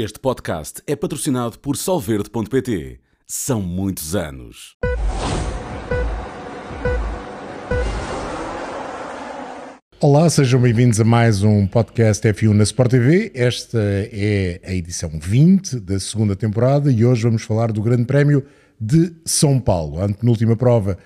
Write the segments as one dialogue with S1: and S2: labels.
S1: Este podcast é patrocinado por Solverde.pt. São muitos anos.
S2: Olá, sejam bem-vindos a mais um podcast F1 na Sport TV. Esta é a edição 20 da segunda temporada e hoje vamos falar do Grande Prémio de São Paulo, a penúltima prova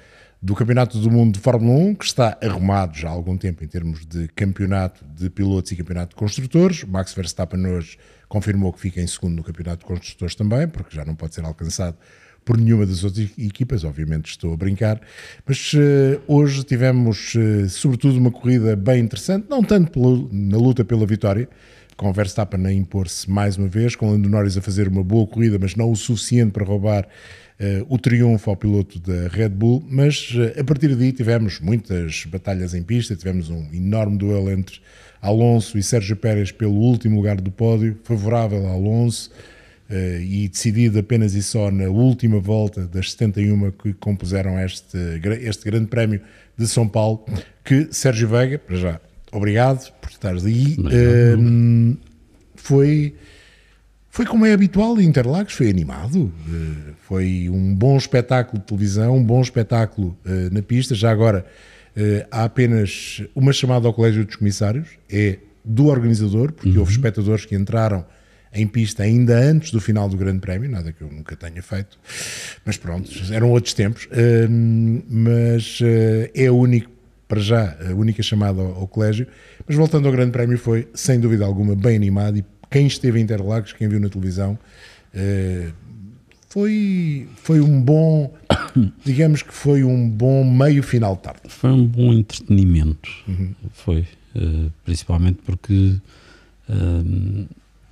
S2: do Campeonato do Mundo de Fórmula 1, que está arrumado já há algum tempo em termos de campeonato de pilotos e campeonato de construtores. Max Verstappen hoje confirmou que fica em segundo no campeonato de construtores também, porque já não pode ser alcançado por nenhuma das outras equipas, obviamente estou a brincar, mas uh, hoje tivemos uh, sobretudo uma corrida bem interessante, não tanto pelo, na luta pela vitória, com Verstappen a impor-se mais uma vez, com Lando Norris a fazer uma boa corrida, mas não o suficiente para roubar uh, o triunfo ao piloto da Red Bull, mas a partir daí tivemos muitas batalhas em pista, tivemos um enorme duelo entre Alonso e Sérgio Pérez pelo último lugar do pódio, favorável a Alonso, uh, e decidido apenas e só na última volta das 71 que compuseram este, este grande prémio de São Paulo, que Sérgio Veiga, para já, obrigado por estares aí, uh, foi... Foi como é habitual em Interlagos, foi animado, uh, foi um bom espetáculo de televisão, um bom espetáculo na pista. Já agora há apenas uma chamada ao Colégio dos Comissários, é do organizador, porque uhum. houve espectadores que entraram em pista ainda antes do final do Grande Prémio, nada que eu nunca tenha feito, mas pronto, eram outros tempos. Uh, mas uh, é o único, para já, a única chamada ao, ao, colégio. Mas voltando ao Grande Prémio, foi sem dúvida alguma bem animado e quem esteve em Interlagos, quem viu na televisão, uh, foi, foi um bom, digamos que foi um bom meio final de tarde.
S3: Foi um bom entretenimento, uhum. foi, eh, principalmente porque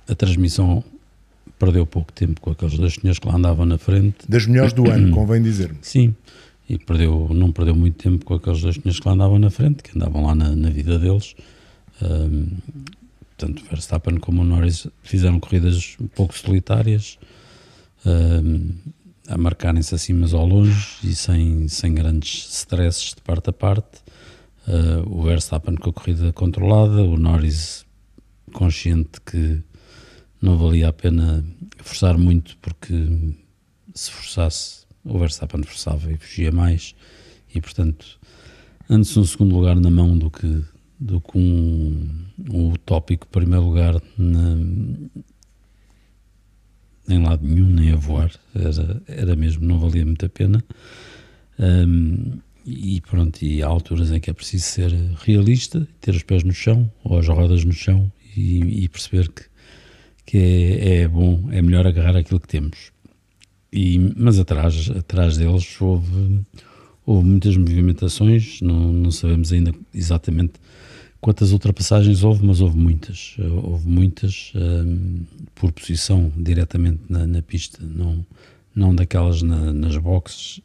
S3: a transmissão perdeu pouco tempo com aqueles dois senhores que lá andavam na frente.
S2: Das melhores do ano, convém dizer-me.
S3: Sim, e perdeu, não perdeu muito tempo com aqueles dois senhores que lá andavam na frente, que andavam lá na, na vida deles. Um, tanto Verstappen como o Norris fizeram corridas um pouco solitárias, um, a marcarem-se assim mas ao longe e sem, sem grandes stresses de parte a parte. Uh, o Verstappen com a corrida controlada, o Norris consciente que não valia a pena forçar muito, porque se forçasse, o Verstappen forçava e fugia mais, e portanto, antes um segundo lugar na mão do que, do que um, um utópico primeiro lugar na, em lado nenhum, nem a voar, era, era mesmo, não valia muito a pena. Um, e pronto, e há alturas em que é preciso ser realista, ter os pés no chão, ou as rodas no chão, e, e perceber que que é, é, bom, é melhor agarrar aquilo que temos. E, mas atrás, atrás deles houve, houve muitas movimentações, não, não sabemos ainda exatamente quantas ultrapassagens houve, mas houve muitas. Houve muitas um, por posição diretamente na, na, pista, não, não daquelas na, nas boxes,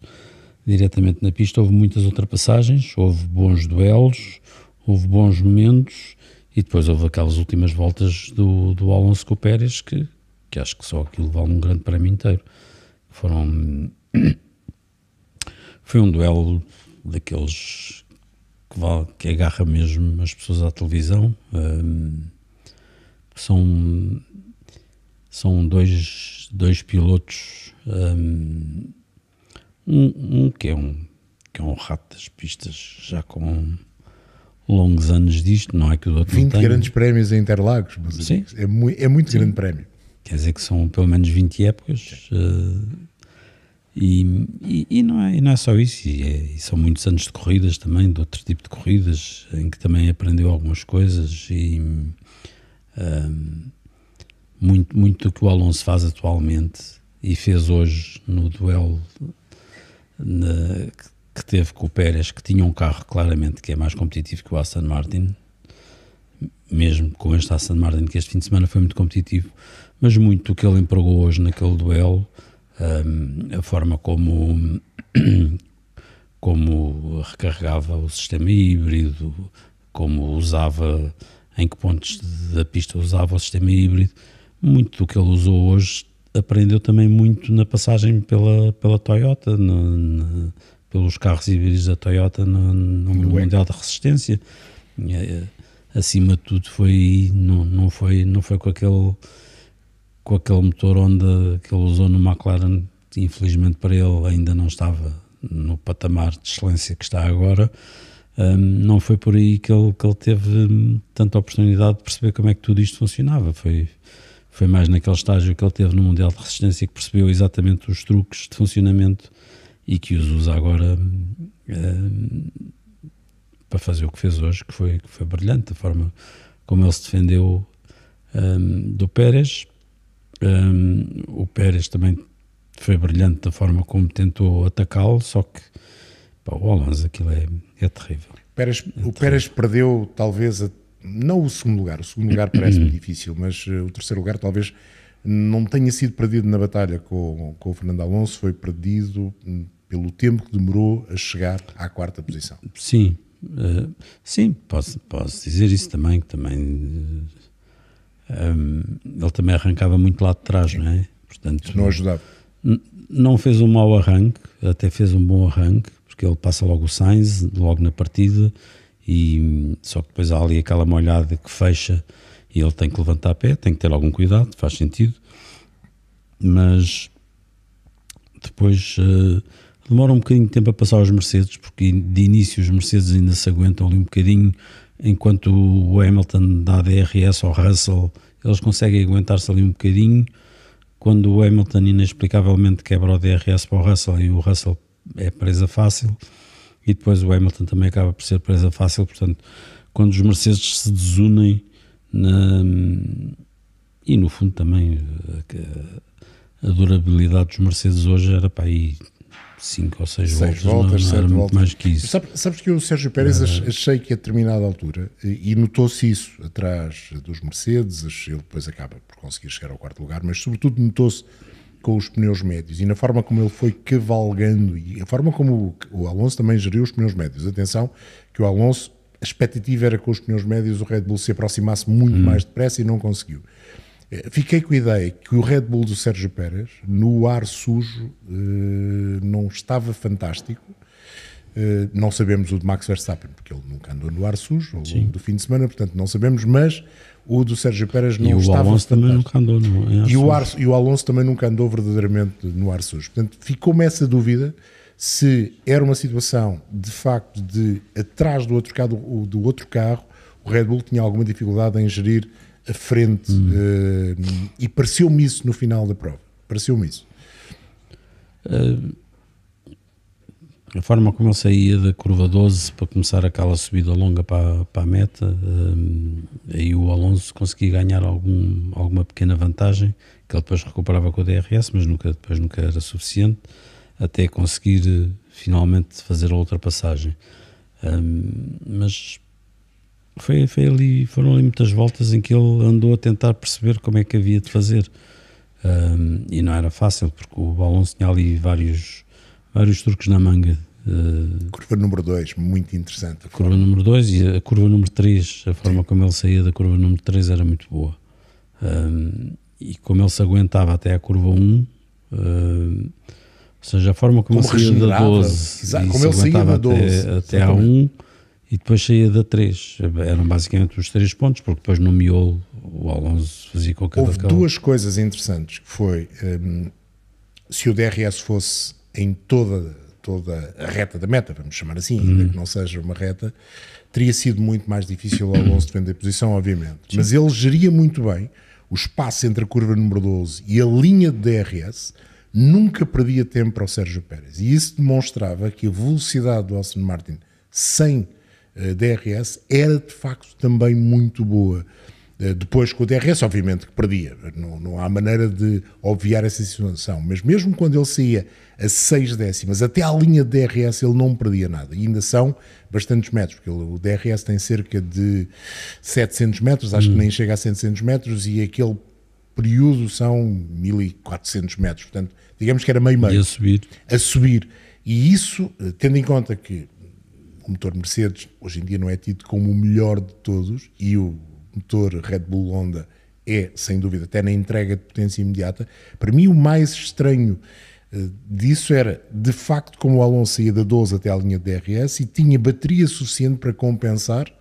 S3: diretamente na pista. Houve muitas ultrapassagens, houve bons duelos, houve bons momentos e depois houve aquelas últimas voltas do, do Alonso com o Pérez que, que acho que só aquilo vale um grande prémio inteiro. Foram. Foi um duelo daqueles que, vale, que agarra mesmo as pessoas à televisão. Um, são são dois, dois pilotos. Um, um, que é um que é um rato das pistas, já com longos anos disto, não é que o outro
S2: 20 grandes prémios em Interlagos, Sim. é, muito, é muito Sim. grande prémio.
S3: Quer dizer que são pelo menos 20 épocas uh, e, e, e, não é, e não é só isso, é, e, são muitos anos de corridas também, de outro tipo de corridas, em que também aprendeu algumas coisas e uh, muito, muito do que o Alonso faz atualmente e fez hoje no duelo na, que teve com o Pérez, que tinha um carro claramente que é mais competitivo que o Aston Martin, mesmo com este Aston Martin, que este fim de semana foi muito competitivo, mas muito o que ele empregou hoje naquele duelo, um, a forma como, como recarregava o sistema híbrido, como usava, em que pontos da pista usava o sistema híbrido, muito do que ele usou hoje aprendeu também muito na passagem pela, pela Toyota, no, no, pelos carros híbridos da Toyota no, no Mundial da Resistência. Eh, acima de tudo foi não, não foi não foi com aquele com aquele motor Honda que ele usou no McLaren, infelizmente para ele ainda não estava no patamar de excelência que está agora, um, não foi por aí que ele, que ele teve hum, tanta oportunidade de perceber como é que tudo isto funcionava. Foi, foi mais naquele estágio que ele teve no Mundial de Resistência que percebeu exatamente os truques de funcionamento e que os usa agora um, para fazer o que fez hoje, que foi, que foi brilhante, a forma como ele se defendeu um, do Pérez um, o Pérez também foi brilhante da forma como tentou atacá-lo, só que pá, o Alonso aquilo é, é terrível.
S2: Pérez, é o terrível. Pérez perdeu talvez a, não o segundo lugar, o segundo lugar parece-me difícil, mas uh, o terceiro lugar talvez não tenha sido perdido na batalha com, com o Fernando Alonso, foi perdido hum, pelo tempo que demorou a chegar à quarta posição.
S3: Sim, uh, sim, posso, posso dizer isso também, que também uh, um, ele também arrancava muito lá de trás, Sim. não é?
S2: Portanto, não ajudava.
S3: Não fez um mau arranque, até fez um bom arranque, porque ele passa logo o Sainz, logo na partida, e só que depois há ali aquela molhada que fecha e ele tem que levantar a pé, tem que ter algum cuidado, faz sentido, mas depois uh, demora um bocadinho de tempo a passar os Mercedes, porque de início os Mercedes ainda se aguentam ali um bocadinho enquanto o Hamilton dá DRS ao Russell, eles conseguem aguentar-se ali um bocadinho. Quando o Hamilton inexplicavelmente quebra o DRS para o Russell e o Russell é presa fácil, e depois o Hamilton também acaba por ser presa fácil. Portanto, quando os Mercedes se desunem, na, e no fundo também a, a durabilidade dos Mercedes hoje era para aí 5 ou 6 voltas, voltas não, não era muito mais que isso.
S2: Sabes, sabes que o Sérgio Pérez uh, achei que a determinada altura, e, notou-se isso atrás dos Mercedes, ele depois acaba por conseguir chegar ao quarto lugar, mas sobretudo notou-se com os pneus médios e na forma como ele foi cavalgando e a forma como o, o Alonso também geriu os pneus médios. Atenção que o Alonso, a expectativa era com os pneus médios o Red Bull se aproximasse muito hum. mais depressa e não conseguiu. Eh, fiquei com a ideia que o Red Bull do Sérgio Pérez, no ar sujo, eh, não estava fantástico. Eh, não sabemos o de Max Verstappen, porque ele nunca andou no ar sujo longo do fim de semana, portanto não sabemos, mas o do Sérgio Pérez não
S3: e
S2: estava.
S3: O Alonso também nunca andou no ar
S2: e o, ar, e o Alonso também nunca andou verdadeiramente no ar sujo. Portanto, ficou-me essa dúvida se era uma situação de facto de atrás do outro carro, do outro carro o Red Bull tinha alguma dificuldade em gerir a frente hum. uh, e pareceu-me isso no final da prova. Pareceu-me isso.
S3: Uh, a forma como ele saía da curva 12 para começar aquela subida longa para, para a meta, uh, aí o Alonso conseguia ganhar algum, alguma pequena vantagem, que ele depois recuperava com o DRS, mas nunca, depois nunca era suficiente, até conseguir finalmente fazer a ultrapassagem. mas foi, foi ali, foram ali muitas voltas em que ele andou a tentar perceber como é que havia de fazer. Um, e não era fácil, porque o Alonso tinha ali vários, vários truques na manga.
S2: Uh, curva número 2, muito interessante.
S3: curva número 2 e a curva número 3, a forma Sim. como ele saía da curva número 3 era muito boa. Um, e como ele se aguentava até a curva 1, um, ou seja, a forma como, como ele saía da 12 Exato, como ele saía da 12 até, até a 1 e depois saía da 3. Eram basicamente os três pontos, porque depois no miolo o Alonso fazia qualquer
S2: Houve duas coisas interessantes, que foi um, se o DRS fosse em toda, toda a reta da meta, vamos chamar assim, ainda uhum. que não seja uma reta, teria sido muito mais difícil o Alonso defender posição, obviamente. Sim. Mas ele geria muito bem o espaço entre a curva número 12 e a linha de DRS, nunca perdia tempo para o Sérgio Pérez. E isso demonstrava que a velocidade do Aston Martin sem DRS era de facto também muito boa. Eh, depois com o DRS, obviamente que perdia, não, não há maneira de obviar essa situação, mas mesmo quando ele saía a 6 décimas, até à linha de DRS ele não perdia nada, e ainda são bastantes metros, porque o DRS tem cerca de 700 metros, acho hum. que nem chega a 700 metros, e aquele período são 1400 metros, portanto, digamos que era meio-meio.
S3: E a subir.
S2: A subir. E isso, eh, tendo em conta que o motor Mercedes hoje em dia não é tido como o melhor de todos e o motor Red Bull Honda é, sem dúvida, até na entrega de potência imediata. Para mim, o mais estranho uh, disso era, de facto, como o Alonso ia da 12 até à linha de DRS e tinha bateria suficiente para compensar,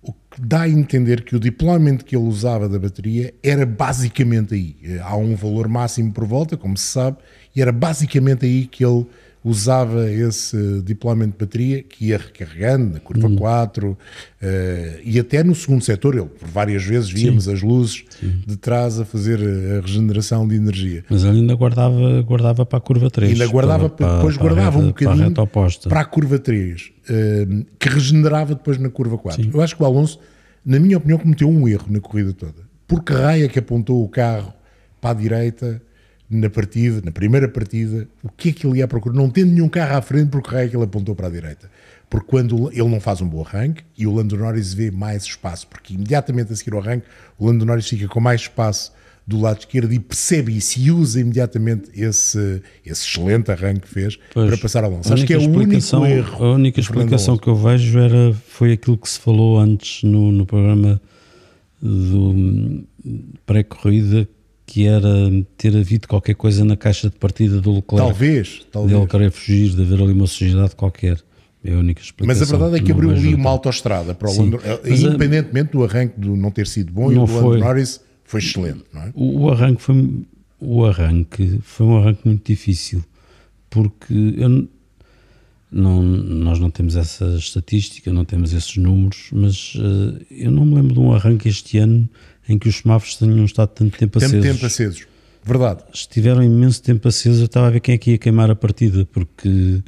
S2: o que dá a entender que o deployment que ele usava da bateria era basicamente aí. Há um valor máximo por volta, como se sabe, e era basicamente aí que ele usava esse deployment de bateria que ia recarregando na curva
S3: Uhum.
S2: 4 eh, e até no segundo setor, ele, por várias vezes víamos as luzes de trás a fazer a regeneração de energia.
S3: Mas ele ainda guardava, guardava para a curva 3.
S2: Ainda guardava,
S3: para,
S2: depois
S3: para a
S2: guardava um
S3: reta- Para a
S2: bocadinho
S3: reta oposta.
S2: para a curva 3, eh, que regenerava depois na curva 4. Eu acho que o Alonso, na minha opinião, cometeu um erro na corrida toda. Porque raio é que apontou o carro para a direita na partida, na primeira partida, o que é que ele ia procurar? Não tendo nenhum carro à frente, porque raio é que ele apontou para a direita? Porque quando ele não faz um bom arranque e o Lando Norris vê mais espaço, porque imediatamente a seguir ao arranque, o Lando Norris fica com mais espaço do lado esquerdo e percebe isso e usa imediatamente esse, esse excelente arranque que fez
S3: Pois,
S2: para passar ao Alonso. Acho que é o único erro.
S3: A única explicação que eu vejo era, foi aquilo que se falou antes no, no programa do hum, pré-corrida, que era ter havido qualquer coisa na caixa de partida do Leclerc.
S2: Talvez, talvez.
S3: Dele querer fugir, de haver ali uma sujidade qualquer. É a única explicação.
S2: Mas a verdade é que abriu ali uma autoestrada para o
S3: Sim.
S2: Lando,
S3: Mas a-
S2: independentemente do arranque do não ter sido bom e o do Lando. Norris foi excelente, não é?
S3: O, o arranque foi o arranque foi um arranque muito difícil porque eu não, nós não temos essa estatística, não temos esses números, mas eh, eu não me lembro de um arranque este ano em que os semáforos tenham estado tanto tempo acesos.
S2: tempo acesos. Verdade.
S3: Estiveram imenso tempo acesos, eu estava a ver quem é que ia queimar a partida, porque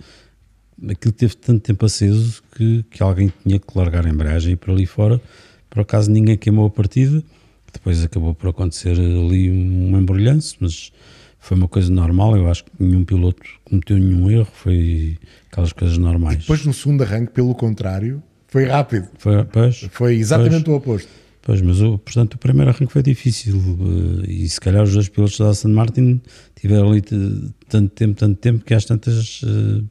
S3: aquilo teve tanto tempo aceso que, que alguém tinha que largar a embreagem e ir por ali fora. Por acaso ninguém queimou a partida, depois acabou por acontecer ali um embrulhanço, mas foi uma coisa normal. Eu acho que nenhum piloto cometeu nenhum erro, foi aquelas coisas normais.
S2: Depois no segundo arranque, pelo contrário, foi rápido.
S3: foi, pois,
S2: Foi exatamente o oposto.
S3: Pois, mas o, portanto o primeiro arranque foi difícil eh, e se calhar os dois pilotos da Aston Martin tiveram ali tanto tempo, tanto tempo que às tantas eh,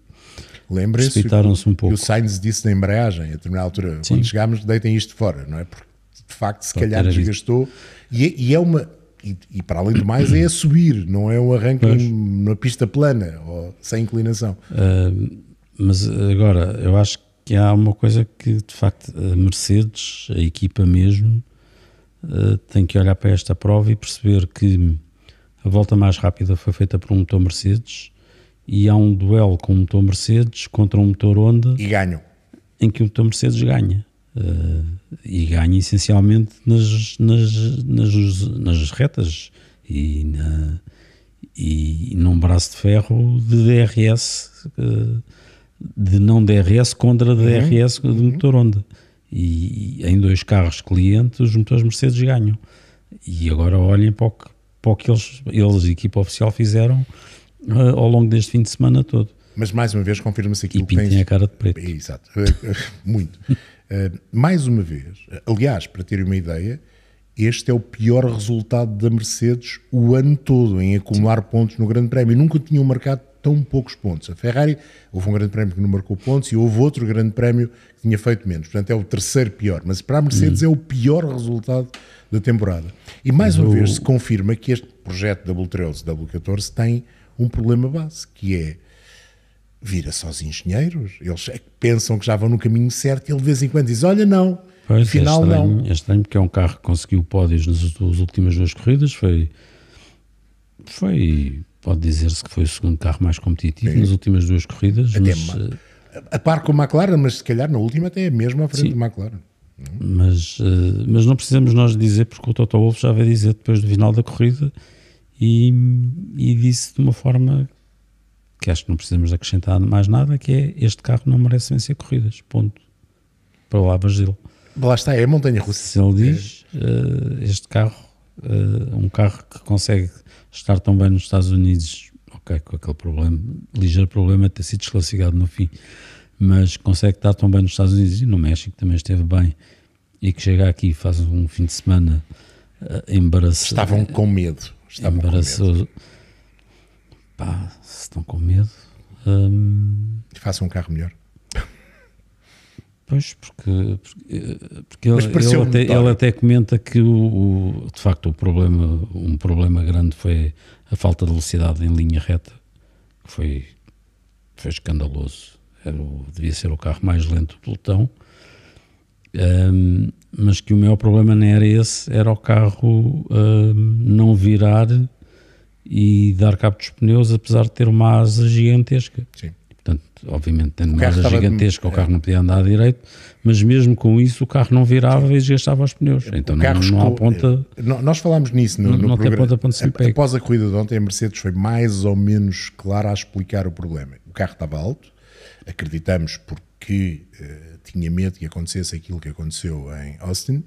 S2: Lembrem-se
S3: um pouco.
S2: o Sainz disse na embreagem, a determinada altura, quando chegámos, deitem isto fora, não é? Porque de facto, se
S3: Pode
S2: calhar desgastou. E, é- e é uma. E, e para além do mais, é a subir, não é um arranque numa pista plana ou sem inclinação.
S3: mas agora eu acho que há uma coisa que de facto a Mercedes, a equipa mesmo, eh, tem que olhar para esta prova e perceber que a volta mais rápida foi feita por um motor Mercedes e há um duelo com um motor Mercedes contra um motor Honda
S2: E ganham.
S3: em que o motor Mercedes ganha. Eh, e ganha essencialmente nas, nas, nas, nas retas e, na, e num braço de ferro de DRS, eh, de não DRS contra DRS do motor Honda. E, em dois carros clientes, os motores Mercedes ganham. E agora olhem para o que, para o que eles, eles, a equipa oficial, fizeram eh, ao longo deste fim de semana todo.
S2: Mas mais uma vez confirma-se
S3: E
S2: aquilo que
S3: pintem
S2: tens.
S3: a cara de preto.
S2: Exato, muito. Uh, mais uma vez, aliás, para terem uma ideia, este é o pior resultado da Mercedes o ano todo em acumular pontos no Grande Prémio. Nunca tinham marcado tão poucos pontos. A Ferrari, houve um Grande Prémio que não marcou pontos e houve outro Grande Prémio que tinha feito menos. Portanto, é o terceiro pior. Mas para a Mercedes é o pior resultado da temporada. E mais uma vez se confirma que este projeto W13 W14 tem um problema base, que é vira-se aos engenheiros, eles é que pensam que já vão no caminho certo e ele de vez em quando diz, olha não,
S3: Pois,
S2: afinal
S3: é estranho,
S2: não.
S3: É estranho porque é um carro que conseguiu pódios nas, nas últimas duas corridas, foi, foi pode dizer-se que foi o segundo carro mais competitivo nas últimas duas corridas,
S2: Até
S3: mas,
S2: ma-
S3: eh,
S2: A par com a McLaren, mas se calhar na última até é mesmo à frente
S3: Sim.
S2: da McLaren.
S3: mas, eh, mas não precisamos nós dizer, porque o Toto Wolff já veio dizer depois do final da corrida e, e disse de uma forma que acho que não precisamos acrescentar mais nada, que é este carro não merece vencer corridas, ponto. Para lá Basile.
S2: Lá está, é a montanha russa.
S3: Se ele diz, eh, este carro, um carro que consegue estar tão bem nos Estados Unidos, ok, com aquele problema, ligeiro problema de ter sido desclassificado no fim, mas consegue estar tão bem nos Estados Unidos e no México também esteve bem, e que chega aqui e faz um fim de semana uh, embaraçoso.
S2: Estavam com medo. Estavam com medo.
S3: embaraçoso. Pá, se estão com medo. hum,
S2: Façam um carro melhor.
S3: Pois, porque, porque,
S2: Mas
S3: ele, ele, até, ele até comenta que o, o- de facto o problema, um problema grande foi a falta de velocidade em linha reta, que foi, foi escandaloso. Era o- devia ser o carro mais lento do pelotão. Um, mas que o maior problema não era esse, era o carro um, não virar e dar cabo dos pneus, apesar de ter uma asa gigantesca.
S2: Sim.
S3: Portanto, obviamente, tendo uma asa
S2: estava de-
S3: gigantesca, o
S2: é.
S3: carro não podia andar direito, mas mesmo com isso o carro não virava e desgastava os pneus. Então
S2: O
S3: não, não há ponta.
S2: eh, nó- Nós falámos nisso no,
S3: Não-
S2: no
S3: não tem
S2: programa.
S3: ponta para.
S2: Após a corrida de ontem, a Mercedes foi mais ou menos clara a explicar o problema. O carro estava alto, acreditamos porque eh, tinha medo que acontecesse aquilo que aconteceu em Austin,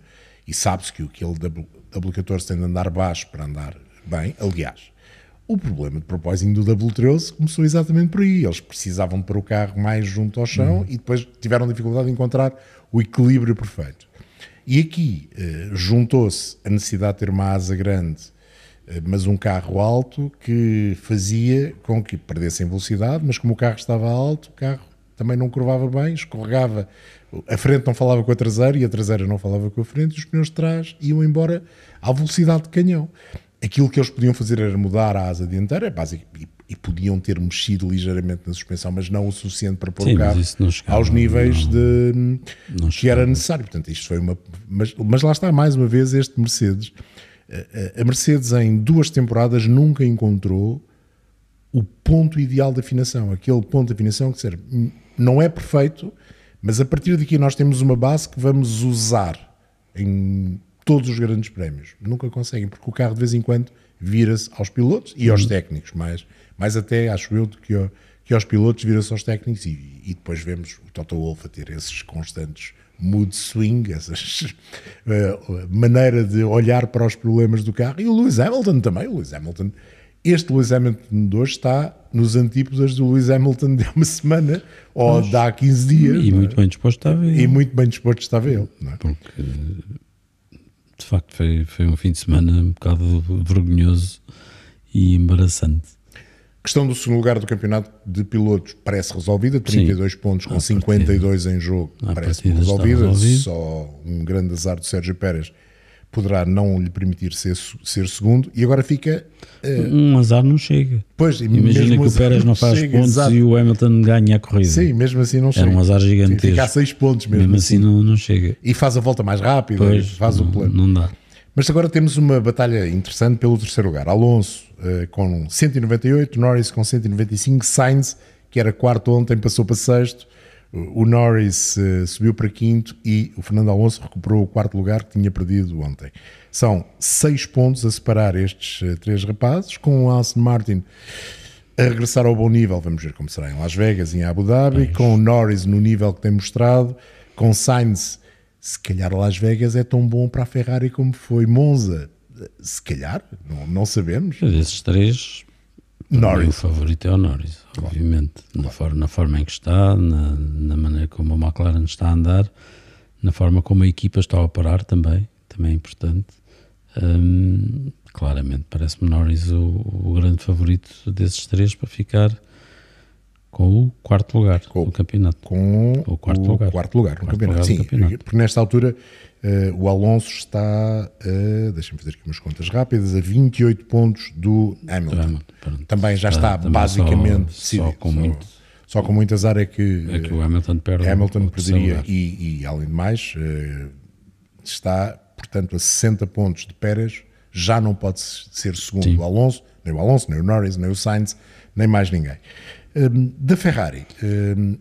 S2: e sabe-se que aquele W- W14 tem de andar baixo para andar bem. Aliás, o problema de propósito do W13 começou exatamente por aí. Eles precisavam de pôr o carro mais junto ao chão e depois tiveram dificuldade em encontrar o equilíbrio perfeito. E aqui eh, juntou-se a necessidade de ter uma asa grande, eh, mas um carro alto que fazia com que perdessem velocidade, mas como o carro estava alto, o carro também não curvava bem, escorregava. A frente não falava com a traseira e a traseira não falava com a frente, e os pneus de trás iam embora à velocidade de canhão. Aquilo que eles podiam fazer era mudar a asa dianteira, basic- e, e podiam ter mexido ligeiramente na suspensão, mas não o suficiente para pôr
S3: Sim,
S2: o carro
S3: chegava,
S2: aos níveis
S3: não.
S2: de
S3: Não
S2: que era necessário. Portanto, isto foi uma. Mas, mas lá está, mais uma vez, este Mercedes. A- A a Mercedes, em duas temporadas, nunca encontrou o ponto ideal de afinação. Aquele ponto de afinação que "Hum, não é perfeito, mas a partir daqui nós temos uma base que vamos usar em todos os grandes prémios. Nunca conseguem, porque o carro de vez em quando vira-se aos pilotos e aos técnicos, mais, mais até, acho eu, do que, que aos pilotos vira-se aos técnicos e, e depois vemos o Toto Wolff a ter esses constantes mood swing, essa maneira de olhar para os problemas do carro. E o Lewis Hamilton também. O Lewis Hamilton, este Lewis Hamilton de hoje está nos antípodas do Lewis Hamilton de há uma semana ou de há 15 dias.
S3: E
S2: é?
S3: muito bem disposto estava ele.
S2: E muito bem disposto estava ele. não é?
S3: porque de facto foi, foi um fim de semana um bocado vergonhoso e embaraçante.
S2: questão do segundo lugar do campeonato de pilotos parece resolvida, 32 pontos com
S3: À
S2: 52 em jogo,
S3: À
S2: parece
S3: partida
S2: resolvida. Só um grande azar do Sérgio Pérez poderá não lhe permitir ser, ser segundo. E agora fica. eh,
S3: Um azar não chega.
S2: pois,
S3: Imagina que o
S2: assim
S3: Pérez não faz
S2: chega,
S3: pontos
S2: exato.
S3: e o Hamilton ganha a corrida.
S2: Sim, mesmo assim não chega.
S3: Era um azar gigantesco.
S2: Fica a 6 pontos mesmo,
S3: Mesmo assim não, não chega.
S2: E faz a volta mais rápida,
S3: Pois,
S2: faz
S3: não,
S2: o plano.
S3: não dá.
S2: Mas agora temos uma batalha interessante pelo terceiro lugar. Alonso eh, com 198, Norris com 195, Sainz, que era quarto ontem, passou para sexto. O Norris eh, subiu para quinto e o Fernando Alonso recuperou o quarto lugar que tinha perdido ontem. São seis pontos a separar estes eh, três rapazes, com o Aston Martin a regressar ao bom nível. Vamos ver como será em Las Vegas e em Abu Dhabi, com o Norris no nível que tem mostrado, com Sainz, se calhar Las Vegas é tão bom para a Ferrari como foi Monza. Se calhar, não, não sabemos.
S3: Desses três, mim, o
S2: Norris.
S3: favorito é o Norris, obviamente. Na, forma, na forma em que está, na, na maneira como a McLaren está a andar, na forma como a equipa está a operar também, também é importante. Hum, claramente, parece-me Norris o, o grande favorito desses três para ficar com o quarto lugar
S2: Com-
S3: do campeonato.
S2: Com
S3: O quarto lugar.
S2: quarto lugar no
S3: Quarto
S2: campeonato.
S3: lugar
S2: Sim,
S3: campeonato.
S2: porque nesta altura eh, o Alonso está, a, deixa-me fazer aqui umas contas rápidas, a 28 pontos do Hamilton.
S3: Hamilton, pronto.
S2: Também já está,
S3: também
S2: basicamente
S3: só, só
S2: decidido.
S3: com muito,
S2: só com muito azar é que,
S3: é que o Hamilton perde o-
S2: Hamilton perderia e, e, além de mais eh, está portanto a 60 pontos de Pérez já não pode ser segundo
S3: Sim.
S2: o Alonso, nem o Alonso, nem o Norris, nem o Sainz, nem mais ninguém. Hum, da Ferrari hum,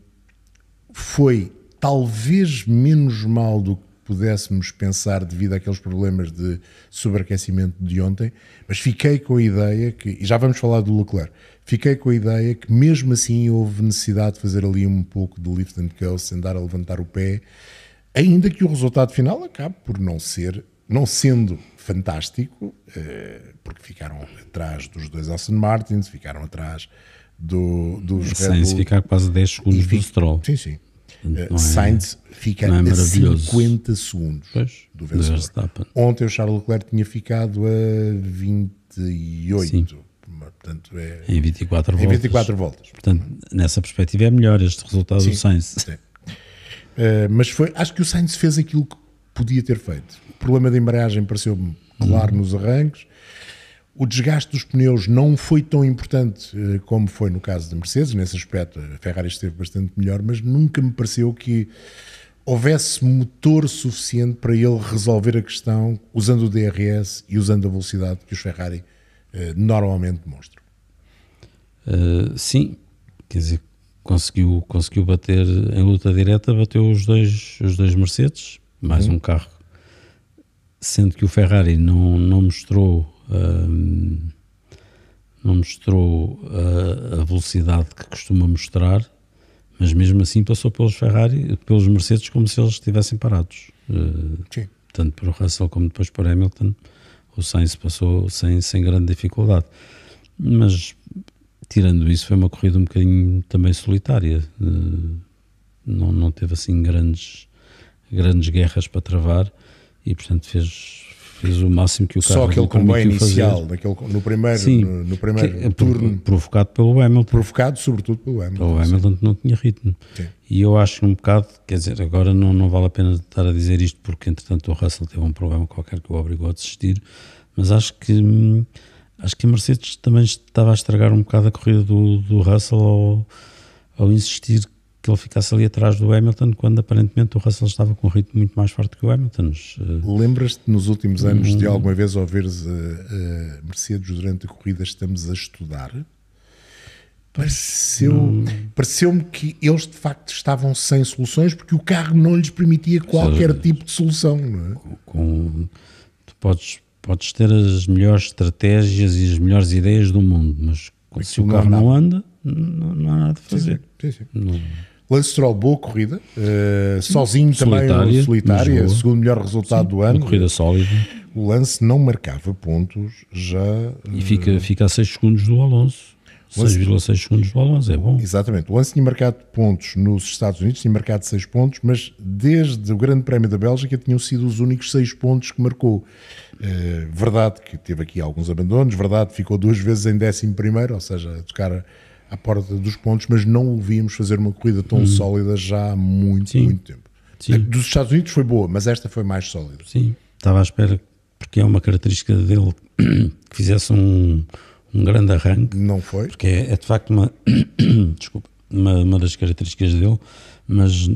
S2: foi talvez menos mal do que pudéssemos pensar devido àqueles problemas de sobreaquecimento de ontem, mas fiquei com a ideia que, e já vamos falar do Leclerc, fiquei com a ideia que mesmo assim houve necessidade de fazer ali um pouco de lift and coast, andar a levantar o pé, ainda que o resultado final acabe por não ser, não sendo fantástico, eh, porque ficaram atrás dos dois Aston Martins, ficaram atrás do, dos Red
S3: Sainz
S2: Bull.
S3: ficar quase 10 segundos
S2: E
S3: do Stroll.
S2: Sim, sim. Eh,
S3: não é-
S2: Sainz fica
S3: é
S2: a
S3: maravilhoso.
S2: 50 segundos
S3: Pois,
S2: do
S3: do
S2: vencedor.
S3: Verstappen.
S2: Ontem o Charles Leclerc tinha ficado a 28.
S3: Sim.
S2: Portanto, é
S3: Em 24
S2: em
S3: voltas.
S2: 24 voltas.
S3: Portanto, nessa perspectiva é melhor este resultado do Sainz.
S2: Sim. Eh, mas foi, acho que o Sainz fez aquilo que podia ter feito. O problema da embreagem pareceu-me claro nos arranques. O desgaste dos pneus não foi tão importante eh, como foi no caso da Mercedes. Nesse aspecto, a Ferrari esteve bastante melhor, mas nunca me pareceu que houvesse motor suficiente para ele resolver a questão usando o DRS e usando a velocidade que os Ferrari uh, normalmente demonstram.
S3: Uh, sim, quer dizer, conseguiu, conseguiu bater em luta direta, bateu os dois, os dois Mercedes, mais uhum. um carro, sendo que o Ferrari não, não mostrou. Não mostrou a, a velocidade que costuma mostrar, mas mesmo assim passou pelos Ferrari, pelos Mercedes, como se eles estivessem parados.
S2: Sim.
S3: Tanto para o Russell como depois para o Hamilton, o Sainz passou sem, sem grande dificuldade. Mas, tirando isso, foi uma corrida um bocadinho também solitária. Não, não teve assim grandes, grandes guerras para travar e, portanto, fez, fez o máximo que o carro
S2: Só aquele comboio inicial, naquele, no primeiro,
S3: Sim,
S2: no, no primeiro
S3: que, é
S2: turno.
S3: Provocado pelo Hamilton.
S2: Provocado sobretudo pelo Hamilton.
S3: Pelo Hamilton que não tinha ritmo.
S2: Sim.
S3: E eu acho um bocado, quer dizer, agora não, não vale a pena estar a dizer isto porque entretanto o Russell teve um problema qualquer que o obrigou a desistir, mas acho que hum, acho que a Mercedes também estava a estragar um bocado a corrida do, do Russell ao, ao insistir que ele ficasse ali atrás do Hamilton, quando aparentemente o Russell estava com um ritmo muito mais forte que o Hamilton.
S2: Uh, Lembras-te nos últimos anos de alguma vez ouvires a, a Mercedes durante a corrida estamos a estudar? Pareceu, pareceu-me que eles de facto estavam sem soluções porque o carro não lhes permitia qualquer seja, tipo de solução. Não é?
S3: com, tu podes, podes ter as melhores estratégias e as melhores ideias do mundo, mas se o carro não, anda, não, não, há nada a fazer.
S2: Sim, sim, sim. Não, Lance Stroll, boa corrida, uh, sozinho solitária, também, solitária, segundo melhor resultado Sim, do ano.
S3: Uma corrida sólida.
S2: O Lance não marcava pontos já.
S3: E fica, fica a 6 segundos do Alonso. 6,6 segundos do Alonso, é bom.
S2: Exatamente. O Lance tinha marcado pontos nos Estados Unidos, tinha marcado 6 pontos, mas desde o Grande Prémio da Bélgica tinham sido os únicos 6 pontos que marcou. Uh, verdade que teve aqui alguns abandonos, verdade ficou duas vezes em 11, ou seja, a tocar à porta dos pontos, mas não o víamos fazer uma corrida tão hum. sólida já há muito, Sim. muito tempo. Sim. Dos Estados Unidos foi boa, mas esta foi mais sólida.
S3: Sim, estava à espera, porque é uma característica dele que fizesse um, um grande arranque.
S2: Não foi.
S3: Porque é, é de facto uma, desculpa, uma, uma, das características dele, mas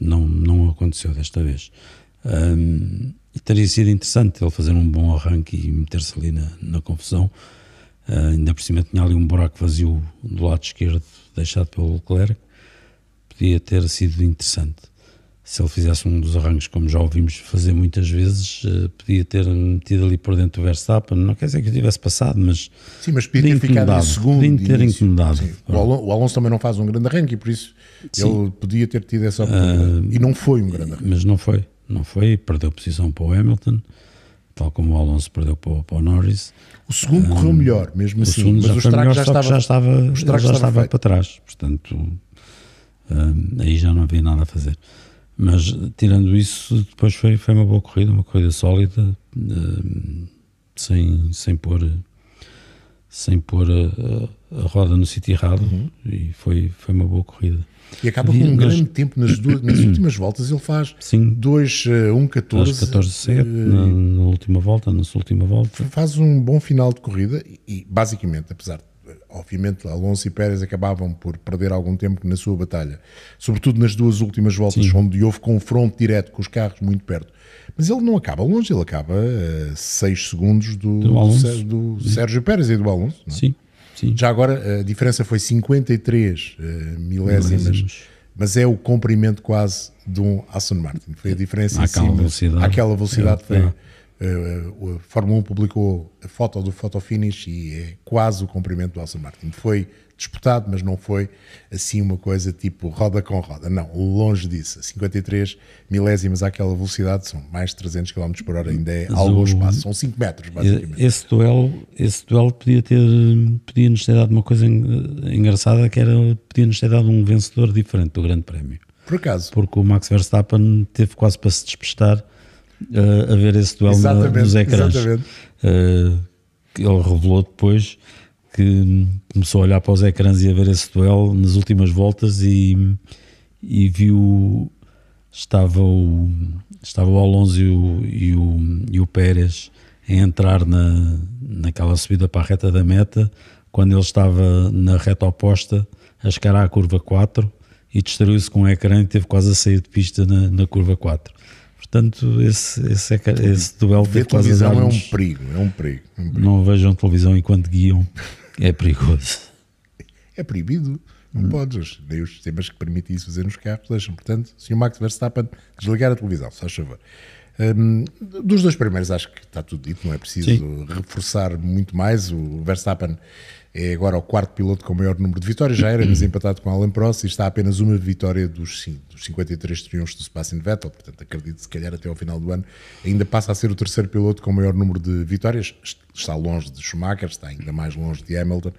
S3: não, não aconteceu desta vez. Um, e teria sido interessante ele fazer um bom arranque e meter-se ali na, na confusão Uh, ainda por cima tinha ali um buraco vazio do lado esquerdo, deixado pelo Leclerc. Podia ter sido interessante. Se ele fizesse um dos arranques, como já ouvimos fazer muitas vezes, uh, podia ter metido ali por dentro o Verstappen. Não quer dizer que eu tivesse passado, mas.
S2: Sim, mas podia ter ficado em segundo.
S3: Podia ter incomodado.
S2: O, Alonso, o, Alonso, também não faz um grande arranque e por isso Sim. ele podia ter tido essa oportunidade. Uh, e não foi um grande arranque.
S3: Mas não foi. Não foi. Perdeu posição para o Hamilton, tal como o Alonso perdeu para, para o Norris.
S2: O segundo um, correu melhor, mesmo assim,
S3: mas o estrago já estava, já estava, o já estava, estava para trás, portanto um, aí já não havia nada a fazer. Mas tirando isso, depois foi, foi uma boa corrida, uma corrida sólida, um, sem, sem pôr, sem pôr a, a, roda no sítio errado uhum. e foi, foi uma boa corrida.
S2: E acaba com um grande tempo nas, duas, nas últimas voltas. Ele faz 2, 1, 14.
S3: 14, 7 na, na, última volta, na sua última volta.
S2: Faz um bom final de corrida e, basicamente, apesar de. Obviamente, Alonso e Pérez acabavam por perder algum tempo na sua batalha, sobretudo nas duas últimas voltas, Sim. onde houve confronto direto com os carros muito perto. Mas ele não acaba longe, ele acaba a 6 segundos do, do, do Sérgio Pérez e do Alonso.
S3: É? Sim. Sim.
S2: Já agora a diferença foi 53 uh, milésimas, milésimas, mas é o comprimento quase de um Aston Martin. Foi a diferença
S3: àquela em cima. Velocidade.
S2: Àquela velocidade é, foi. É. Uh, a Fórmula 1 publicou a foto do photo finish e é quase o comprimento do Aston Martin. Foi disputado, mas não foi assim uma coisa tipo roda com roda. Não, longe disso. 53 milésimas àquela velocidade são mais de 300 km por hora, ainda é algum espaço. São 5 metros, basicamente.
S3: Esse duelo, esse duelo podia ter podia-nos ter dado uma coisa engraçada que era podia-nos ter dado um vencedor diferente do Grande Prémio.
S2: Por acaso.
S3: Porque o Max Verstappen teve quase para se despistar uh, a ver esse duelo na, nos ecrãs. Exatamente. Uh, ele revelou depois que começou a olhar para os ecrãs e a ver esse duelo nas últimas voltas e, e viu estava o, estava o Alonso e o, e o, e o Pérez a entrar na, naquela subida para a reta da meta quando ele estava na reta oposta a chegar à curva 4 e distraiu-se com o ecrã e teve quase a sair de pista na, na curva 4. Portanto, esse, esse, esse duelo teve quase a
S2: televisão é um
S3: dar-nos-
S2: perigo, é um perigo. é um perigo.
S3: Não vejam televisão enquanto guiam, é perigoso.
S2: É proibido. Não podes. Nem os sistemas que permitem isso fazer nos carros deixam. Portanto, Sr. Max Verstappen, desligar a televisão, se faz favor. Hum, dos dois primeiros, acho que está tudo dito, não é preciso
S3: Sim.
S2: reforçar muito mais. O Verstappen é agora o quarto piloto com o maior número de vitórias, já era, mas empatado com Alan Prost e está apenas uma vitória dos, dos 53 triunfos do Sebastian Vettel. Portanto, acredito se calhar até ao final do ano ainda passa a ser o terceiro piloto com o maior número de vitórias. Está longe de Schumacher, está ainda mais longe de Hamilton,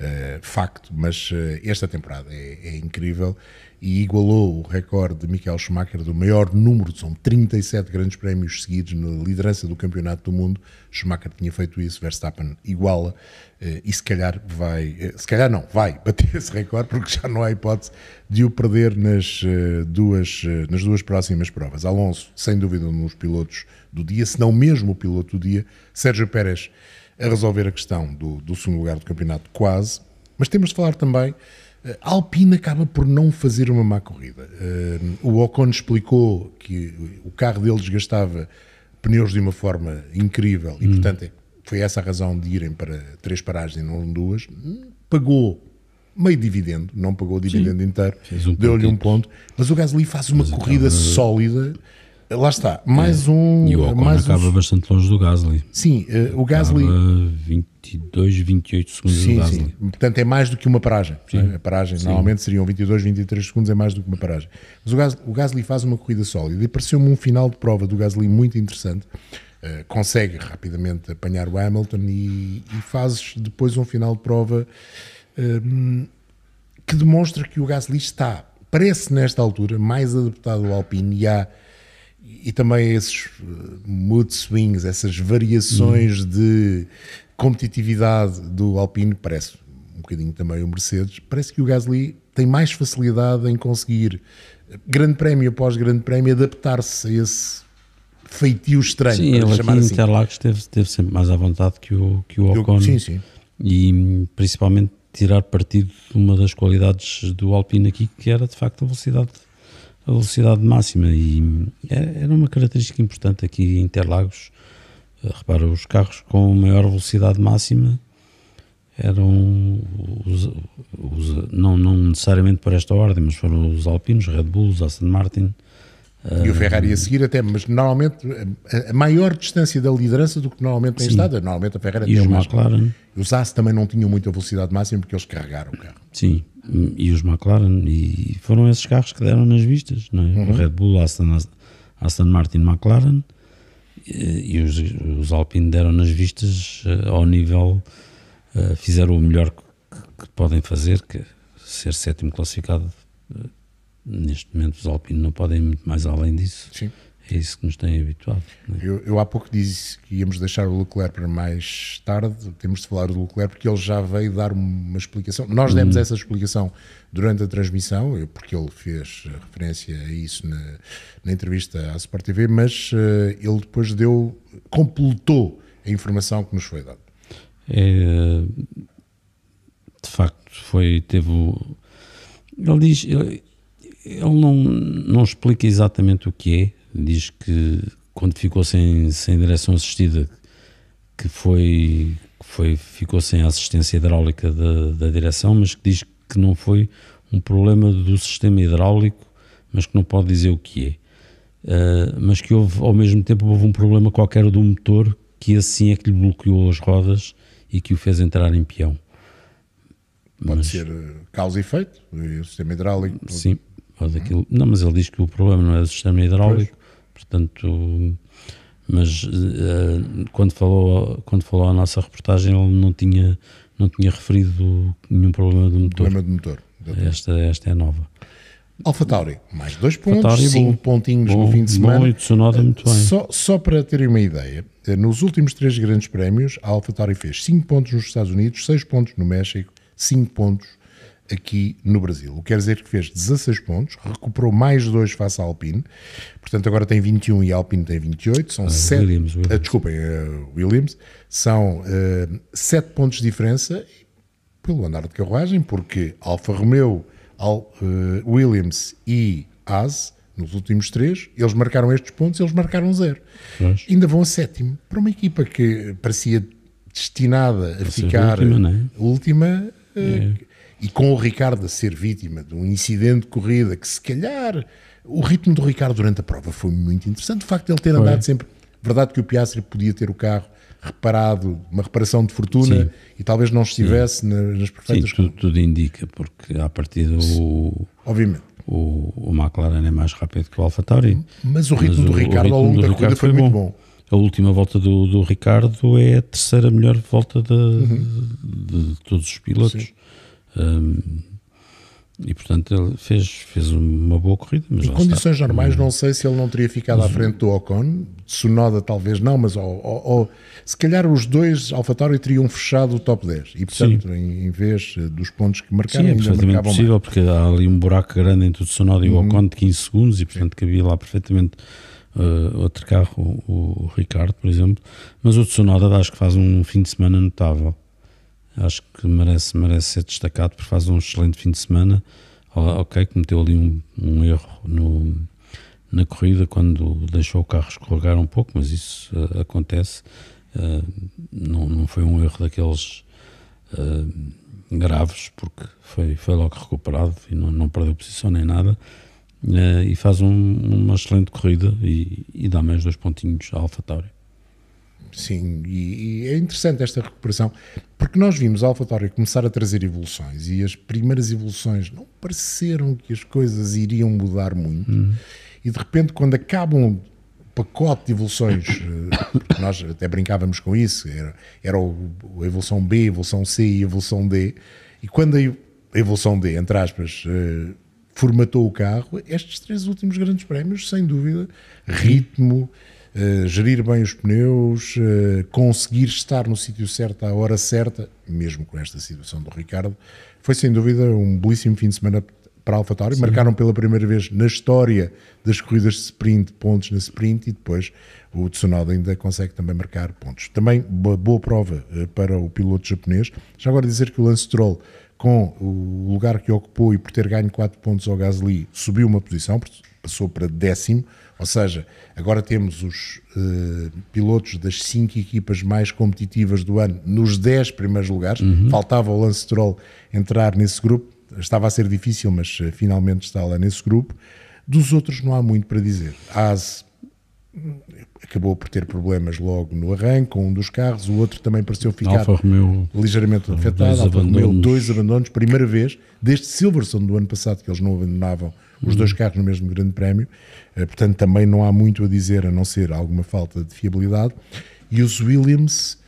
S2: eh, facto, mas eh, esta temporada é, é incrível e igualou o recorde de Michael Schumacher do maior número, são 37 grandes prémios seguidos na liderança do campeonato do mundo. Schumacher tinha feito isso, Verstappen iguala eh, e se calhar vai, eh, se calhar não, vai bater esse recorde porque já não há hipótese de o perder nas, eh, duas, nas duas próximas provas. Alonso, sem dúvida, um dos pilotos do dia, se não mesmo o piloto do dia. Sérgio Pérez a resolver a questão do, do segundo lugar do campeonato, quase. Mas temos de falar também. A Alpine acaba por não fazer uma má corrida. Eh, O Ocon explicou que o carro dele desgastava pneus de uma forma incrível e, portanto, é- foi essa a razão de irem para três paragens e não duas. Pagou meio dividendo, não pagou o dividendo inteiro,
S3: Fez um
S2: deu-lhe um ponto. Mas o Gasly faz uma corrida sólida. Lá está, mais um.
S3: E o Ocon
S2: mais um-
S3: acaba bastante longe do Gasly.
S2: Sim, eh, o Gasly.
S3: Acaba 22, 28 segundos do
S2: Sim,
S3: Gasly.
S2: sim. Portanto, é mais do que uma paragem. é? A paragem normalmente seriam 22, 23 segundos, é mais do que uma paragem. Mas o Gasly, o Gasly faz uma corrida sólida e pareceu-me um final de prova do Gasly muito interessante. Eh, consegue rapidamente apanhar o Hamilton e, e faz depois um final de prova eh, que demonstra que o Gasly está, parece nesta altura, mais adaptado ao Alpine e há e também esses uh, mood swings, essas variações de competitividade do Alpine, parece um bocadinho também o Mercedes, parece que o Gasly tem mais facilidade em conseguir, uh, grande prémio após grande prémio, adaptar-se a esse feitio estranho,
S3: Sim, ele aqui
S2: assim.
S3: Interlagos esteve, esteve sempre mais à vontade que o, que o
S2: Eu-
S3: Ocon.
S2: sim, sim.
S3: E principalmente tirar partido de uma das qualidades do Alpine aqui, que era de facto a velocidade, a velocidade máxima. E é- era uma característica importante aqui em Interlagos. Eh, Repara, os carros com maior velocidade máxima eram os, os- não, não necessariamente por esta ordem, mas foram os Alpinos, Red Bull, os Aston Martin.
S2: E o Ferrari a seguir até, mas normalmente a, maior distância da liderança do que normalmente tem estado, normalmente a Ferrari
S3: E
S2: tem
S3: os
S2: mais.
S3: McLaren.
S2: Os Haas também não tinham muita velocidade máxima porque eles carregaram o carro.
S3: Sim, e os McLaren, e foram esses carros que deram nas vistas, não é? O Red Bull, Aston, Aston Martin, McLaren, e, e os, os Alpine deram nas vistas eh, ao nível, eh, fizeram o melhor que, que podem fazer, que é ser sétimo classificado. Neste momento os Alpine não podem ir muito mais além disso.
S2: Sim.
S3: É isso que nos tem habituado. é?
S2: Eu, eu há pouco disse que íamos deixar o Leclerc para mais tarde, temos de falar do Leclerc porque ele já veio dar uma explicação. Nós demos essa explicação durante a transmissão, porque ele fez referência a isso na, na entrevista à Sport TV, mas eh, ele depois deu, completou a informação que nos foi dada.
S3: É, de facto foi teve o, ele diz ele, ele não, não explica exatamente o que é diz que quando ficou sem, sem direção assistida que foi, que foi ficou sem a assistência hidráulica da, da direção mas que diz que não foi um problema do sistema hidráulico mas que não pode dizer o que é Uh, mas que houve ao mesmo tempo houve um problema qualquer do motor que assim é que lhe bloqueou as rodas e que o fez entrar em peão.
S2: Pode
S3: Mas-
S2: ser eh, causa e efeito, o sistema hidráulico.
S3: Sim, pode aquilo. Não, mas ele diz que o problema não é do sistema hidráulico, portanto, mas uh, quando falou quando falou a nossa reportagem ele não tinha não tinha referido nenhum problema do motor.
S2: Problema de motor.
S3: Esta esta é nova.
S2: Alfa Tauri, mais dois pontos,
S3: Tauri,
S2: cinco
S3: bom.
S2: pontinhos
S3: Bom,
S2: no fim de semana.
S3: bom e Tsunoda muito bem.
S2: Só, só para terem uma ideia, eh, nos últimos três grandes prémios, a AlphaTauri fez 5 pontos nos Estados Unidos, 6 pontos no México, 5 pontos aqui no Brasil. O que quer dizer que fez 16 pontos, recuperou mais dois face à Alpine, portanto agora tem 21 e a Alpine tem 28, são 7...
S3: Williams, Williams.
S2: desculpem, eh, Williams, são 7 pontos de diferença pelo andar de carruagem, porque Alfa Romeo Al, uh, Williams e Haas, nos últimos três, eles marcaram estes pontos, eles marcaram zero.
S3: Pois.
S2: Ainda vão a sétimo, para uma equipa que parecia destinada a ficar
S3: última, é?
S2: última, uh, e com o Ricardo a ser vítima de um incidente de corrida que se calhar o ritmo do Ricardo durante a prova foi muito interessante, o facto de ele ter
S3: Foi.
S2: andado sempre, verdade que o Piastri podia ter o carro reparado, uma reparação de fortuna
S3: Sim.
S2: e talvez não estivesse na- nas
S3: Sim,
S2: perfeitas
S3: tudo, tudo indica, porque a partir do
S2: obviamente.
S3: o, o McLaren é mais rápido que o AlphaTauri.
S2: Mas o ritmo
S3: Mas
S2: do
S3: o- o
S2: Ricardo ao longo da corrida foi,
S3: foi
S2: muito
S3: bom.
S2: bom.
S3: A última volta do, do Ricardo é a terceira melhor volta de,
S2: Uhum.
S3: de, de todos os pilotos. Hum, e portanto ele fez, fez uma boa corrida. Mas
S2: Em condições
S3: está.
S2: normais, não sei se ele não teria ficado à frente do Ocon. Sonoda, talvez não, mas ó, ó, ó, se calhar os dois AlphaTauri teriam fechado o top 10. E portanto, em, em vez eh, dos pontos que marcaram,
S3: Sim, é perfeitamente
S2: marcavam mais.
S3: possível, porque há ali um buraco grande entre o Tsunoda e o
S2: Uhum.
S3: Ocon de 15 segundos e portanto cabia lá perfeitamente uh, outro carro, o, o Ricardo, por exemplo. Mas o Tsunoda acho que faz um fim de semana notável. Acho que merece, merece ser destacado porque faz um excelente fim de semana. Ok, cometeu ali um, um erro no, na corrida quando deixou o carro escorregar um pouco, mas isso uh, acontece. Uh, não, não foi um erro daqueles uh, graves, porque foi, foi logo recuperado e não, não perdeu posição nem nada. E faz um- uma excelente corrida e, e dá mais dois pontinhos à AlphaTauri.
S2: Sim, e, e é interessante esta recuperação, porque nós vimos a AlphaTauri começar a trazer evoluções e as primeiras evoluções não pareceram que as coisas iriam mudar muito. E de repente, quando acabam o pacote de evoluções, eh, nós até brincávamos com isso, era, era o, a evolução B, a evolução C e a evolução D, e quando a, evolução D, entre aspas, eh, formatou o carro, estes três últimos grandes prémios, sem dúvida, ritmo, eh, gerir bem os pneus, eh, conseguir estar no sítio certo à hora certa, mesmo com esta situação do Ricardo, foi sem dúvida um belíssimo fim de semana para a AlphaTauri. Marcaram pela primeira vez na história das corridas de sprint pontos na sprint e depois o Tsunoda ainda consegue também marcar pontos. Também boa, boa prova eh, para o piloto japonês. Já agora dizer que o Lance Stroll com o lugar que ocupou e por ter ganho 4 pontos ao Gasly, subiu uma posição, passou para décimo, ou seja, agora temos os eh, pilotos das 5 equipas mais competitivas do ano nos 10 primeiros lugares, faltava o Lance Stroll entrar nesse grupo, estava a ser difícil, mas eh, finalmente está lá nesse grupo. Dos outros não há muito para dizer. A AS acabou por ter problemas logo no arranque com um dos carros, o outro também pareceu ficar
S3: Romeo
S2: ligeiramente afetado.
S3: dois
S2: Alfa Romeo,
S3: abandonos.
S2: dois abandonos, primeira vez desde Silverstone do ano passado que eles não abandonavam os dois carros no mesmo grande prémio, Eh, portanto também não há muito a dizer a não ser alguma falta de fiabilidade. E os Williams,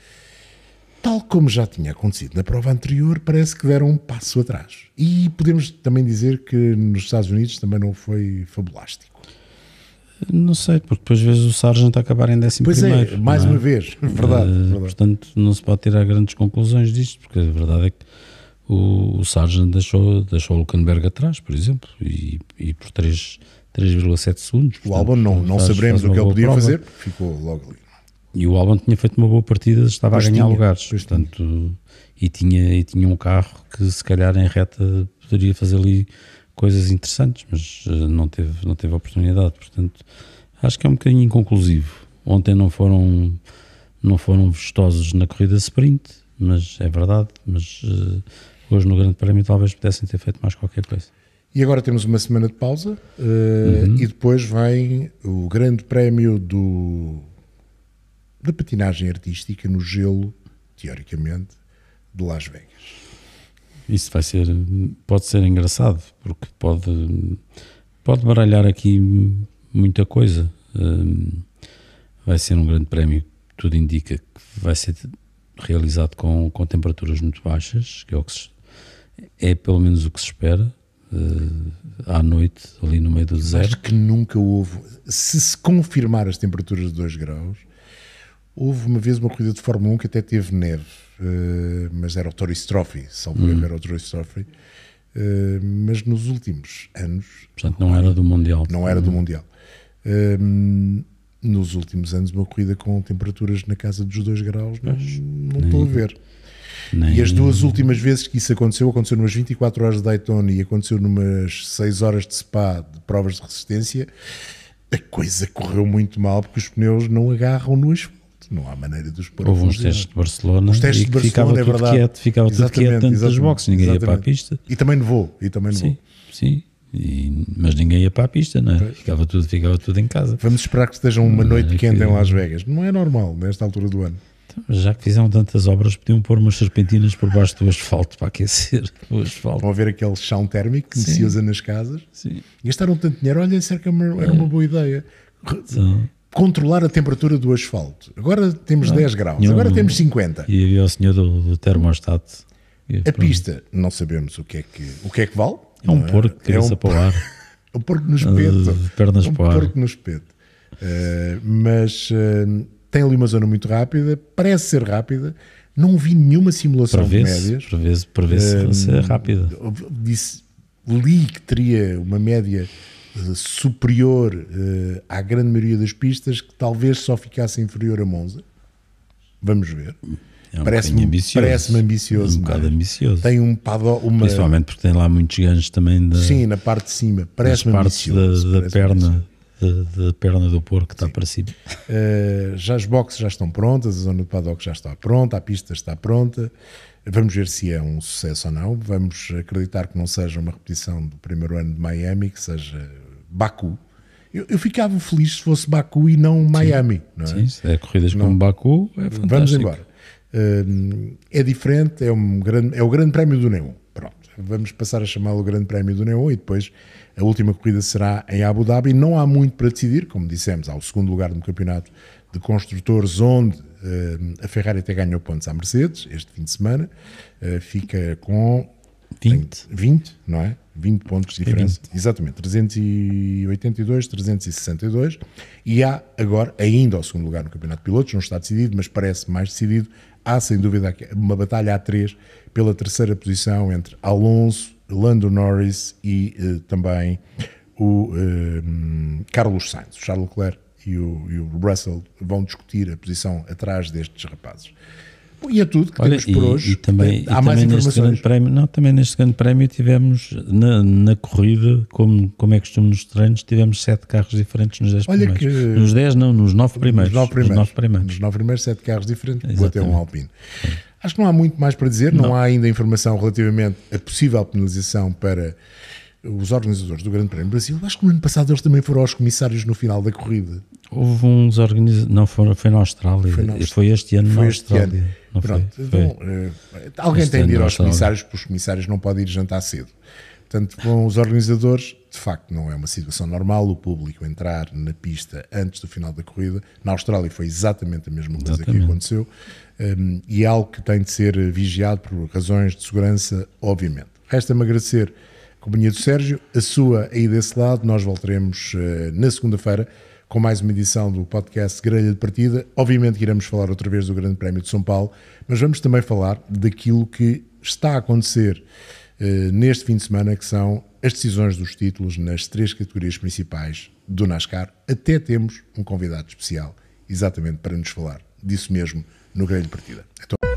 S2: tal como já tinha acontecido na prova anterior, parece que deram um passo atrás. E podemos também dizer que nos Estados Unidos também não foi fabulástico.
S3: Não sei, porque depois vezes o Sargent a acabar em décimo
S2: Pois
S3: primeiro.
S2: é, mais
S3: não
S2: uma vez, verdade,
S3: Eh,
S2: verdade.
S3: Portanto, não se pode tirar grandes conclusões disto, porque a verdade é que o, o Sargent deixou, deixou o Luckenberg atrás, por exemplo, e, e por 3 3,7 segundos.
S2: O
S3: Portanto,
S2: Albon não, não
S3: faz-
S2: saberemos
S3: faz
S2: o que ele podia
S3: prova.
S2: fazer, ficou logo ali.
S3: E o Albon tinha feito uma boa partida, estava
S2: Pois
S3: a ganhar
S2: tinha,
S3: lugares. Portanto, e, tinha, e tinha um carro que se calhar em reta poderia fazer ali coisas interessantes, mas eh, não teve, não teve oportunidade. Portanto, acho que é um bocadinho inconclusivo. Ontem não foram, não foram vistosos na corrida sprint, mas é verdade. Mas eh, hoje no Grande Prémio talvez pudessem ter feito mais qualquer coisa.
S2: E agora temos uma semana de pausa eh,
S3: Uhum.
S2: e depois vem o grande prémio do, da patinagem artística no gelo, teoricamente, de Las Vegas.
S3: Isso vai ser, pode ser engraçado, porque pode, pode baralhar aqui muita coisa. Hum, Vai ser um grande prémio, tudo indica que vai ser realizado com, com temperaturas muito baixas, que é, o que se- é pelo menos o que se espera, eh, à noite, ali no meio do deserto.
S2: Acho que nunca houve, se se confirmar as temperaturas de 2 graus, houve uma vez uma corrida de Fórmula 1 que até teve neve, eh, mas era o Tourist Trophy, salvo
S3: Uhum.
S2: erro, era o Tourist Trophy. Eh, mas nos últimos anos,
S3: Portanto, não era do Mundial.
S2: não era do Mundial. Hum, nos últimos anos, uma corrida com temperaturas na casa dos 2 graus, não, não estou a ver.
S3: Nem-
S2: E as duas últimas vezes que isso aconteceu, aconteceu numas 24 horas de Daytona e aconteceu numas 6 horas de Spa de provas de resistência, a coisa correu muito mal porque os pneus não agarram no asfalto. Não há maneira de os pôr
S3: Houve uns testes de Barcelona
S2: Os testes de Barcelona,
S3: ficava
S2: é
S3: tudo
S2: verdade.
S3: quieto, ficava tudo
S2: Exatamente,
S3: quieto dentro das
S2: exatamente,
S3: boxes, ninguém ia para a
S2: exatamente.
S3: pista.
S2: E também nevou, e também nevou.
S3: Sim, sim. E- mas ninguém ia para a pista, não é? Ficava tudo, ficava tudo em casa.
S2: Vamos esperar que esteja uma noite
S3: é
S2: quente
S3: que-
S2: em Las Vegas. Não é normal nesta altura do ano.
S3: Já que fizeram tantas obras, podiam pôr umas serpentinas por baixo do asfalto para aquecer o asfalto.
S2: Vão haver aquele chão térmico que
S3: Sim.
S2: se usa nas casas.
S3: Sim.
S2: Gastaram tanto dinheiro, olha, será que era uma, era uma boa ideia.
S3: Então,
S2: Controlar a temperatura do asfalto. Agora temos 10 graus, agora
S3: um-
S2: temos 50.
S3: e havia o senhor do, do termostato.
S2: A
S3: pronto.
S2: pista, não sabemos o que é que, o que, é que vale.
S3: É um
S2: não
S3: porco de cabeça
S2: é um,
S3: para o ar.
S2: é um porco no espeto.
S3: pernas
S2: um
S3: para o ar.
S2: porco no espeto. Eh, mas eh, tem ali uma zona muito rápida, parece ser rápida. Não vi nenhuma simulação de médias.
S3: prevê prevê
S2: Hum,
S3: ser rápida.
S2: Disse, li que teria uma média eh, superior eh, à grande maioria das pistas, que talvez só ficasse inferior a Monza. Vamos ver.
S3: É um
S2: Parece-me
S3: ambicioso.
S2: parece ambicioso.
S3: Um bocado ambicioso.
S2: Tem um pado, uma.
S3: Principalmente porque tem lá muitos ganhos também da,
S2: Sim, na parte de cima. Parece-me
S3: da,
S2: ambicioso.
S3: da
S2: parece-me ambicioso.
S3: perna da, da perna do porco que está para cima.
S2: Uh, já as boxes já estão prontas, a zona do paddock já está pronta, a pista está pronta. Vamos ver se é um sucesso ou não. Vamos acreditar que não seja uma repetição do primeiro ano de Miami, que seja Baku. Eu, eu ficava feliz se fosse Baku e não Miami. Não é?
S3: Sim, se é corridas como Baku, é fantástico.
S2: Vamos embora. Uh, é diferente, é, um grande, é o Grande Prémio do Neon. Vamos passar a chamá-lo Grande Prémio do Neon e depois a última corrida será em Abu Dhabi. Não há muito para decidir, como dissemos, há o segundo lugar no campeonato de construtores, onde uh, a Ferrari até ganhou pontos à Mercedes este fim de semana. Uh, fica com
S3: 20.
S2: 20, não é? 20 pontos de diferença. Exatamente, 382, 362. E há agora, ainda ao segundo lugar no Campeonato de Pilotos, não está decidido, mas parece mais decidido. Há sem dúvida uma batalha a três pela terceira posição entre Alonso, Lando Norris e uh, também o uh, Carlos Sainz. Charles Leclerc e o, e o Russell vão discutir a posição atrás destes rapazes. E é tudo que
S3: Olha,
S2: temos por
S3: e,
S2: hoje.
S3: E também,
S2: Há
S3: e
S2: mais
S3: também
S2: informações.
S3: grande prémio, não, também neste grande prémio tivemos na, na corrida, como, como é costume nos treinos, tivemos sete carros diferentes nos 10
S2: Olha
S3: primeiros.
S2: que-
S3: Nos 10 não, nos 9 primeiros.
S2: Nos nove primeiros.
S3: Nos nove primeiros.
S2: Nos nove primeiros, sete carros diferentes, vou até um. Alpine. Acho que não há muito mais para dizer, não, há ainda informação relativamente à possível penalização para os organizadores do Grande Prémio do Brasil. Acho que no ano passado eles também foram aos comissários no final da corrida.
S3: Houve uns organizadores, não, foi, foi na Austrália,
S2: Foi na
S3: foi,
S2: Austrália.
S3: este ano
S2: Foi
S3: na
S2: este
S3: Austrália.
S2: ano.
S3: Não
S2: Pronto,
S3: foi?
S2: então,
S3: Foi.
S2: eh, alguém
S3: Este
S2: tem de ir aos comissários, porque os comissários não podem ir jantar cedo. Portanto, com os organizadores, de facto, não é uma situação normal o público entrar na pista antes do final da corrida. Na Austrália foi exatamente a mesma coisa que
S3: Exatamente.
S2: aconteceu um, e é algo que tem de ser vigiado por razões de segurança, obviamente. Resta-me agradecer a companhia do Sérgio, a sua aí desse lado. Nós voltaremos eh, na segunda-feira com mais uma edição do podcast Grelha de Partida. Obviamente que iremos falar outra vez do Grande Prémio de São Paulo, mas vamos também falar daquilo que está a acontecer eh, neste fim de semana, que são as decisões dos títulos nas três categorias principais do NASCAR. Até temos um convidado especial, exatamente para nos falar disso mesmo no Grelha de Partida. Então...